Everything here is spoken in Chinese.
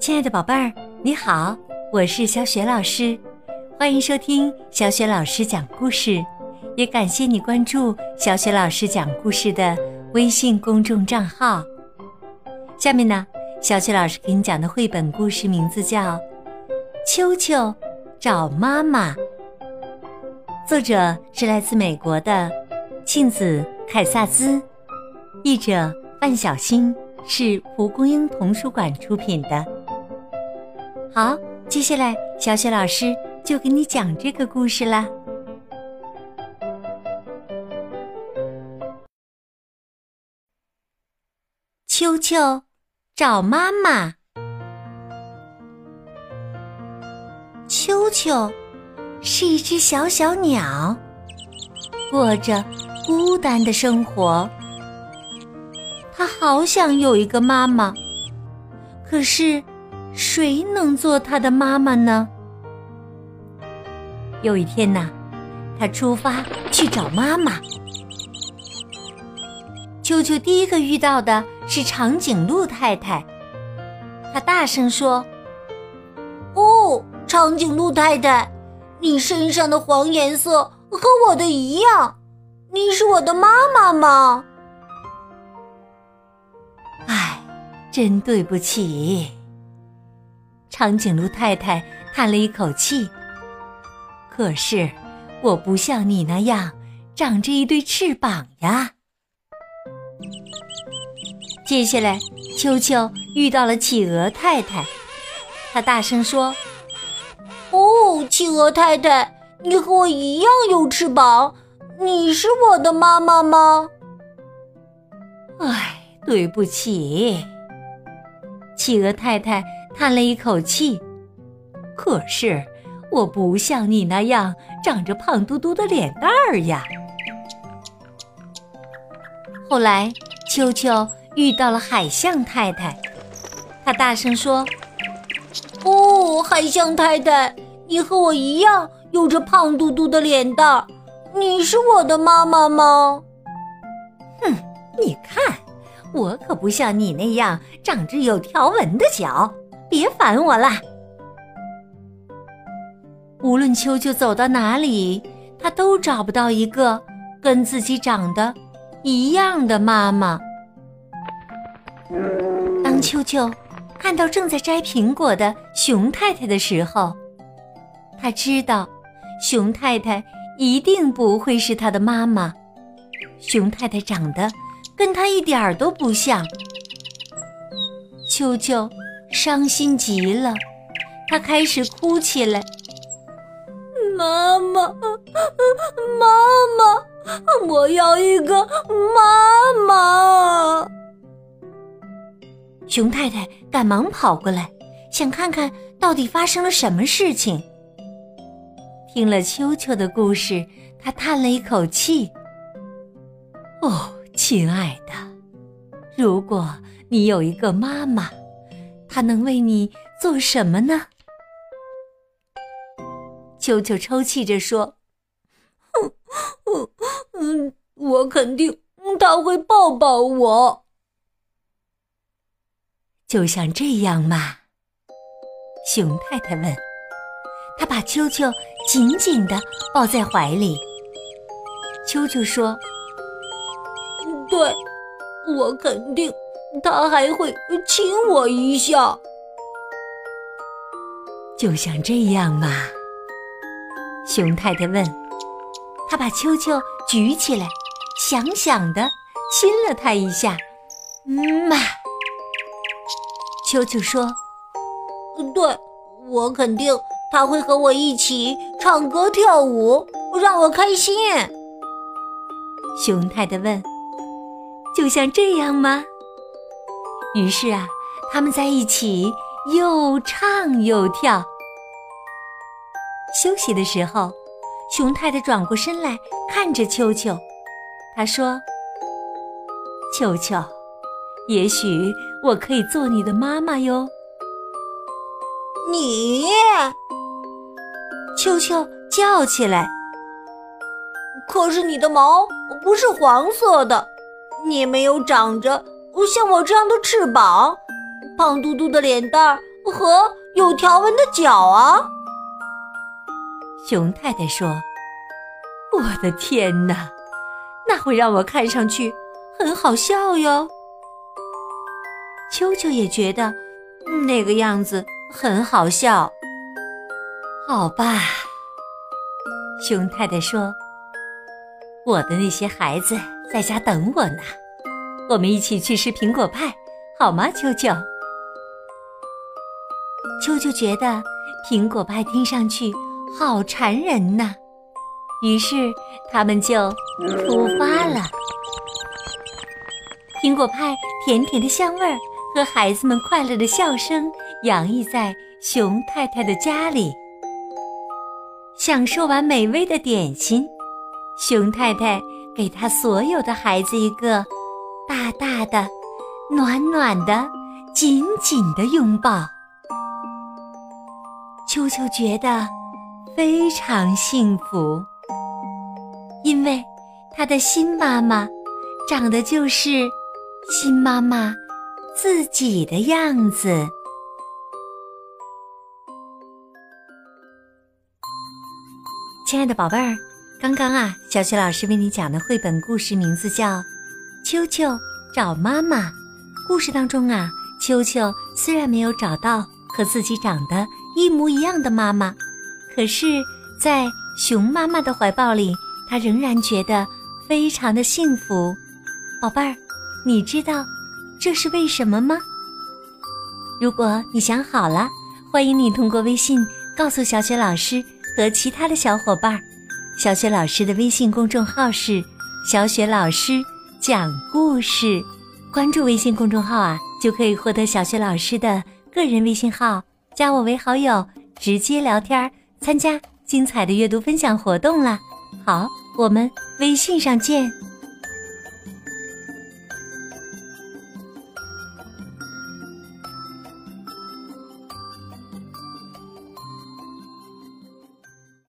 亲爱的宝贝儿，你好，我是小雪老师，欢迎收听小雪老师讲故事，也感谢你关注小雪老师讲故事的微信公众账号。下面呢，小雪老师给你讲的绘本故事名字叫《秋秋找妈妈》，作者是来自美国的庆子凯萨兹，译者范小新，是蒲公英童书馆出品的。好，接下来小雪老师就给你讲这个故事啦。秋秋找妈妈。秋秋是一只小小鸟，过着孤单的生活。它好想有一个妈妈，可是。谁能做他的妈妈呢？有一天呢，他出发去找妈妈。秋秋第一个遇到的是长颈鹿太太，他大声说：“哦，长颈鹿太太，你身上的黄颜色和我的一样，你是我的妈妈吗？”唉，真对不起。长颈鹿太太叹了一口气。可是，我不像你那样长着一对翅膀呀。接下来，秋秋遇到了企鹅太太，他大声说：“哦，企鹅太太，你和我一样有翅膀，你是我的妈妈吗？”唉，对不起，企鹅太太。叹了一口气，可是我不像你那样长着胖嘟嘟的脸蛋儿呀。后来，秋秋遇到了海象太太，他大声说：“哦，海象太太，你和我一样有着胖嘟嘟的脸蛋儿，你是我的妈妈吗？”哼，你看，我可不像你那样长着有条纹的脚。别烦我啦！无论秋秋走到哪里，他都找不到一个跟自己长得一样的妈妈。当秋秋看到正在摘苹果的熊太太的时候，他知道熊太太一定不会是他的妈妈。熊太太长得跟他一点儿都不像。秋秋。伤心极了，他开始哭起来。妈妈，妈妈，我要一个妈妈！熊太太赶忙跑过来，想看看到底发生了什么事情。听了秋秋的故事，他叹了一口气：“哦，亲爱的，如果你有一个妈妈。”他能为你做什么呢？秋秋抽泣着说：“嗯，我肯定他会抱抱我。”就像这样嘛？熊太太问。他把秋秋紧紧的抱在怀里。秋秋说：“对，我肯定。”他还会亲我一下，就像这样嘛。熊太太问，他把秋秋举起来，想想的亲了他一下。嗯嘛，秋秋说：“对，我肯定他会和我一起唱歌跳舞，让我开心。”熊太太问：“就像这样吗？”于是啊，他们在一起又唱又跳。休息的时候，熊太太转过身来看着秋秋，她说：“秋秋，也许我可以做你的妈妈哟。”你，秋秋叫起来。可是你的毛不是黄色的，你没有长着。像我这样的翅膀，胖嘟嘟的脸蛋和有条纹的脚啊。熊太太说：“我的天哪，那会让我看上去很好笑哟。”秋秋也觉得那个样子很好笑。好吧，熊太太说：“我的那些孩子在家等我呢，我们一起去吃苹果派，好吗？”秋秋，秋秋觉得苹果派听上去好馋人呐，于是他们就出发了。苹果派甜甜的香味儿和孩子们快乐的笑声洋溢在熊太太的家里。享受完美味的点心，熊太太给他所有的孩子一个大大的、暖暖的、紧紧的拥抱。秋秋觉得非常幸福，因为他的新妈妈长得就是新妈妈自己的样子。亲爱的宝贝儿，刚刚啊，小雪老师为你讲的绘本故事名字叫《秋秋找妈妈》。故事当中啊，秋秋虽然没有找到和自己长得一模一样的妈妈，可是，在熊妈妈的怀抱里，她仍然觉得非常的幸福。宝贝儿，你知道这是为什么吗？如果你想好了，欢迎你通过微信告诉小雪老师。和其他的小伙伴，小雪老师的微信公众号是“小雪老师讲故事”，关注微信公众号啊，就可以获得小学老师的个人微信号，加我为好友，直接聊天，参加精彩的阅读分享活动啦。好，我们微信上见。